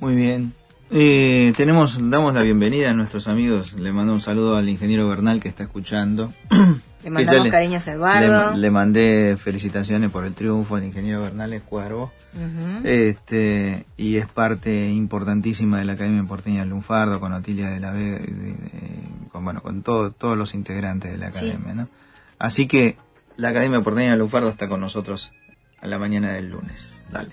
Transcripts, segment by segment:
Muy bien. Eh, tenemos, damos la bienvenida a nuestros amigos. Le mando un saludo al ingeniero Bernal que está escuchando. Le mandamos cariños a Eduardo. Le, mandé felicitaciones por el triunfo al ingeniero Bernal Escuadro. este, y es parte importantísima de la Academia Porteña Lunfardo, con Otilia de la Vega, con, bueno, con todo, todos los integrantes de la Academia. ¿no? Así que la Academia Porteña Lunfardo está con nosotros a la mañana del lunes. Dale.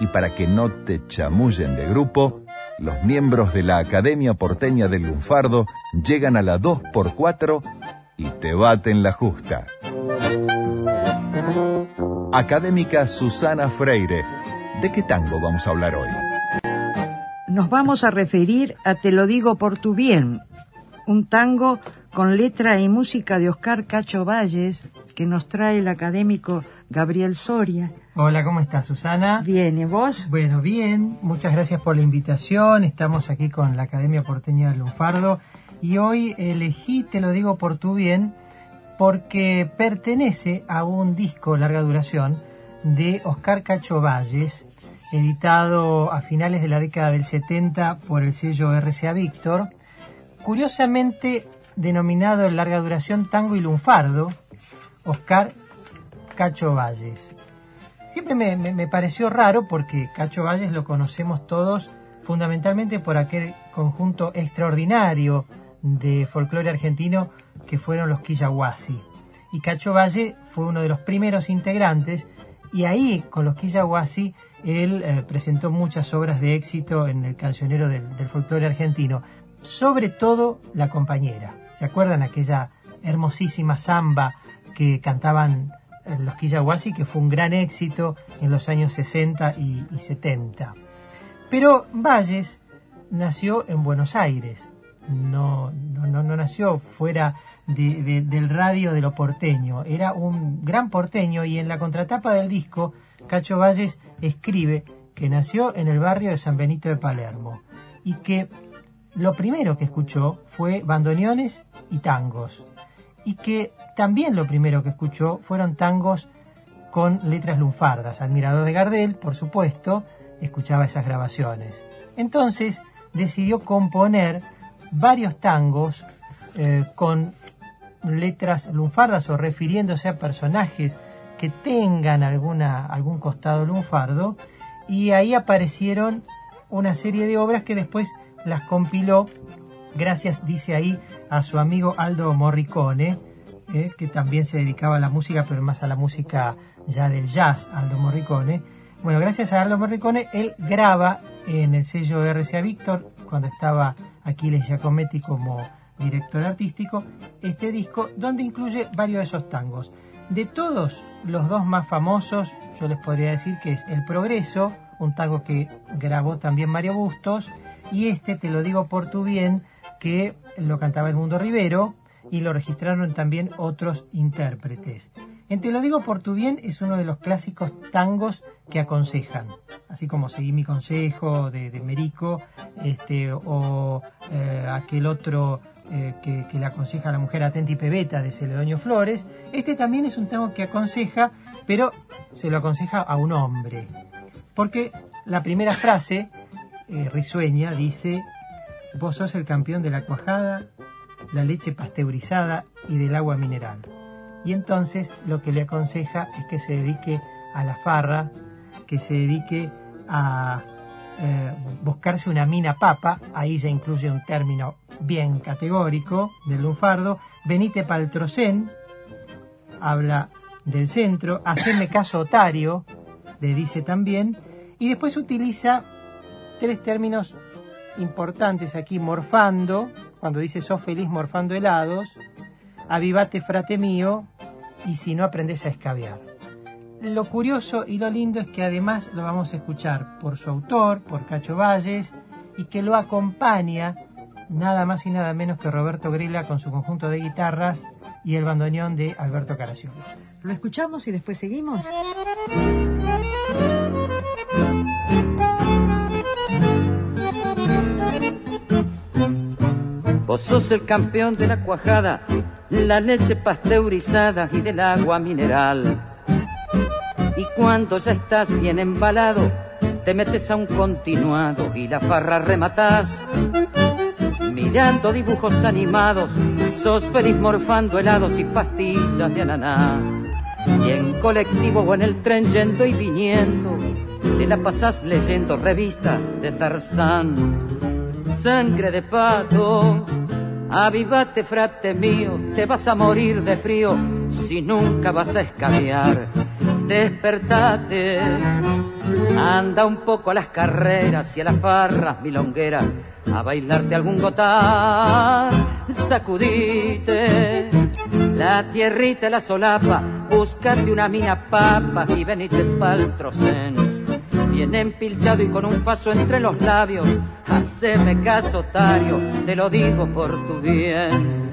Y para que no te chamullen de grupo, los miembros de la Academia Porteña del Lunfardo llegan a la 2x4 y te baten la justa. Académica Susana Freire, ¿de qué tango vamos a hablar hoy? Nos vamos a referir a Te lo digo por tu bien, un tango con letra y música de Oscar Cacho Valles que nos trae el académico Gabriel Soria Hola, ¿cómo estás, Susana? Bien, ¿y vos? Bueno, bien. Muchas gracias por la invitación. Estamos aquí con la Academia Porteña del Lunfardo y hoy elegí, te lo digo por tu bien, porque pertenece a un disco larga duración de Oscar Cacho Valles, editado a finales de la década del 70 por el sello RCA Víctor, curiosamente denominado en larga duración Tango y Lunfardo, Oscar Cacho Valles. Siempre me, pareció raro porque Cacho Valles lo conocemos todos fundamentalmente por aquel conjunto extraordinario de folclore argentino que fueron los Quillahuasi. Y Cacho Valle fue uno de los primeros integrantes y ahí con los Quillahuasi él eh, presentó muchas obras de éxito en el cancionero del, del folclore argentino, sobre todo La compañera. ¿Se acuerdan aquella hermosísima samba que cantaban los Quillahuasi, que fue un gran éxito en los años 60 y, 70. Pero Valles nació en Buenos Aires, no, no, no, nació fuera del radio de lo porteño, era un gran porteño y en la contratapa del disco Cacho Valles escribe que nació en el barrio de San Benito de Palermo y que lo primero que escuchó fue bandoneones y tangos y que también lo primero que escuchó fueron tangos con letras lunfardas. Admirador de Gardel, por supuesto, escuchaba esas grabaciones. Entonces decidió componer varios tangos eh, con letras lunfardas o refiriéndose a personajes que tengan alguna, algún costado lunfardo y ahí aparecieron una serie de obras que después las compiló gracias, dice ahí, a su amigo Aldo Morricone, eh, que también se dedicaba a la música, pero más a la música ya del jazz, Aldo Morricone. Bueno, gracias a Aldo Morricone, él graba en el sello RCA Víctor, cuando estaba Aquiles Giacometti como director artístico, este disco donde incluye varios de esos tangos. De todos los dos más famosos, yo les podría decir que es El Progreso, un tango que grabó también Mario Bustos, y este, te lo digo por tu bien, que lo cantaba el Mundo Rivero, y lo registraron también otros intérpretes. En Te lo digo por tu bien es uno de los clásicos tangos que aconsejan, así como Seguí mi consejo de, Merico, este, o eh, aquel otro eh, que, le aconseja a la mujer atenta y pebeta de Celedonio Flores. Este también es un tango que aconseja, pero se lo aconseja a un hombre, porque la primera frase eh, risueña dice, vos sos el campeón de la cuajada, la leche pasteurizada y del agua mineral. Y entonces lo que le aconseja es que se dedique a la farra, que se dedique a eh, buscarse una mina papa, ahí ya incluye un término bien categórico del lunfardo, venite pa'l trocén, habla del centro, haceme caso otario, le dice también, y después utiliza tres términos importantes aquí, morfando, cuando dice sos feliz morfando helados, avivate frate mío, y si no aprendes a escabiar. lo curioso y lo lindo es que además lo vamos a escuchar por su autor, por Cacho Valles, y que lo acompaña nada más y nada menos que Roberto Grela con su conjunto de guitarras y el bandoneón de Alberto Caraciolo. ¿Lo escuchamos y después seguimos? Vos sos el campeón de la cuajada, la leche pasteurizada y del agua mineral. Y cuando ya estás bien embalado, te metes a un continuado y la farra rematás. Mirando dibujos animados, sos feliz morfando helados y pastillas de ananá. Y en colectivo o en el tren yendo y viniendo, te la pasás leyendo revistas de Tarzán. Sangre de pato, avivate frate mío, te vas a morir de frío si nunca vas a escabear. Despertate, anda un poco a las carreras y a las farras milongueras a bailarte algún gotán, sacudite la tierrita, la solapa, búscate una mina papa y venite pa'l trocén. Bien empilchado y con un paso entre los labios, haceme caso, Tario, te lo digo por tu bien.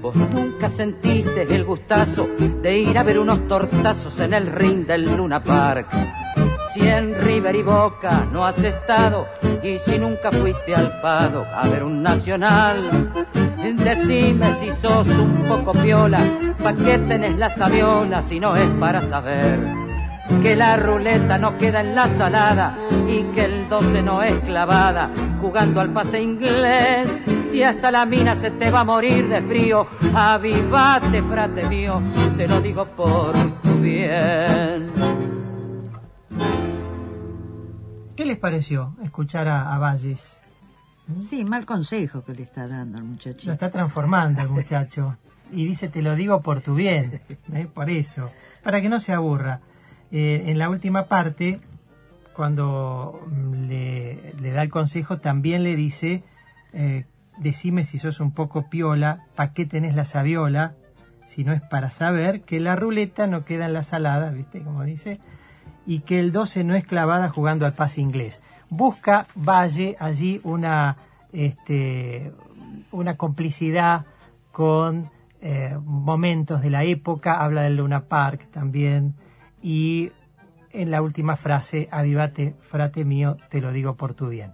Vos nunca sentiste el gustazo de ir a ver unos tortazos en el ring del Luna Park si en River y Boca no has estado y si nunca fuiste al Pado a ver un nacional. Decime si sos un poco piola, pa' qué tenés la sabiola si no es para saber que la ruleta no queda en la salada y que el 12 no es clavada jugando al pase inglés. Si hasta la mina se te va a morir de frío, avivate, frate mío, te lo digo por tu bien. ¿Qué les pareció escuchar a, Valles? Sí, mal consejo que le está dando al muchacho. Lo está transformando el muchacho. Y dice, te lo digo por tu bien, ¿eh? por eso, para que no se aburra. Eh, en la última parte, cuando le, da el consejo, también le dice, eh, decime si sos un poco piola, ¿para qué tenés la sabiola? Si no es para saber que la ruleta no queda en la salada, ¿viste? Como dice, y que el 12 no es clavada jugando al pase inglés. Busca Valle allí una, este, una complicidad con eh, momentos de la época, habla del Luna Park también, y en la última frase, avivate, frate mío, te lo digo por tu bien.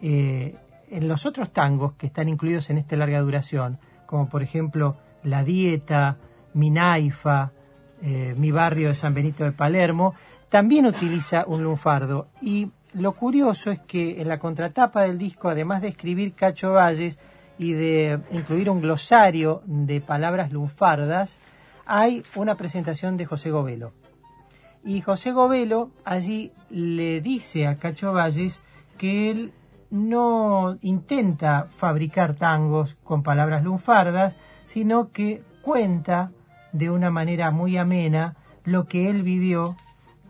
Eh, en los otros tangos que están incluidos en esta larga duración, como por ejemplo La Dieta, Mi Naifa, eh, Mi Barrio de San Benito de Palermo, también utiliza un lunfardo y lo curioso es que en la contratapa del disco, además de escribir Cacho Valles y de incluir un glosario de palabras lunfardas, hay una presentación de José Govelo. Y José Govelo allí le dice a Cacho Valles que él no intenta fabricar tangos con palabras lunfardas, sino que cuenta de una manera muy amena lo que él vivió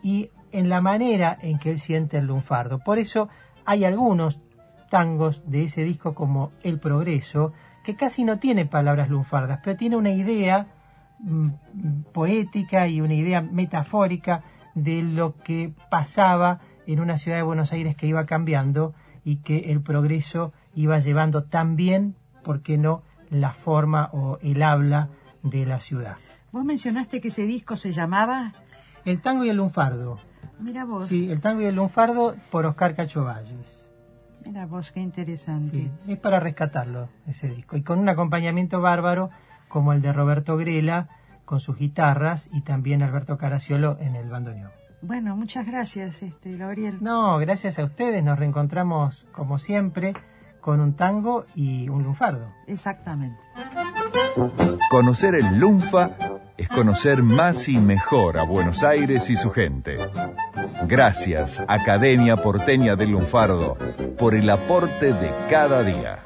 y en la manera en que él siente el lunfardo. Por eso hay algunos tangos de ese disco como El Progreso, que casi no tiene palabras lunfardas, pero tiene una idea poética y una idea metafórica de lo que pasaba en una ciudad de Buenos Aires que iba cambiando y que el progreso iba llevando también, ¿por qué no?, la forma o el habla de la ciudad. Vos mencionaste que ese disco se llamaba el tango y el lunfardo. Mira vos. Sí, el tango y el lunfardo por Oscar Cacho Valles. Mira vos, qué interesante. es para rescatarlo ese disco. Y con un acompañamiento bárbaro como el de Roberto Grela con sus guitarras y también Alberto Caraciolo en el bandoneón. Bueno, muchas gracias, este, Gabriel. No, gracias a ustedes. Nos reencontramos como siempre con un tango y un lunfardo. Exactamente. Conocer el lunfa es conocer más y mejor a Buenos Aires y su gente. Gracias, Academia Porteña del Lunfardo, por el aporte de cada día.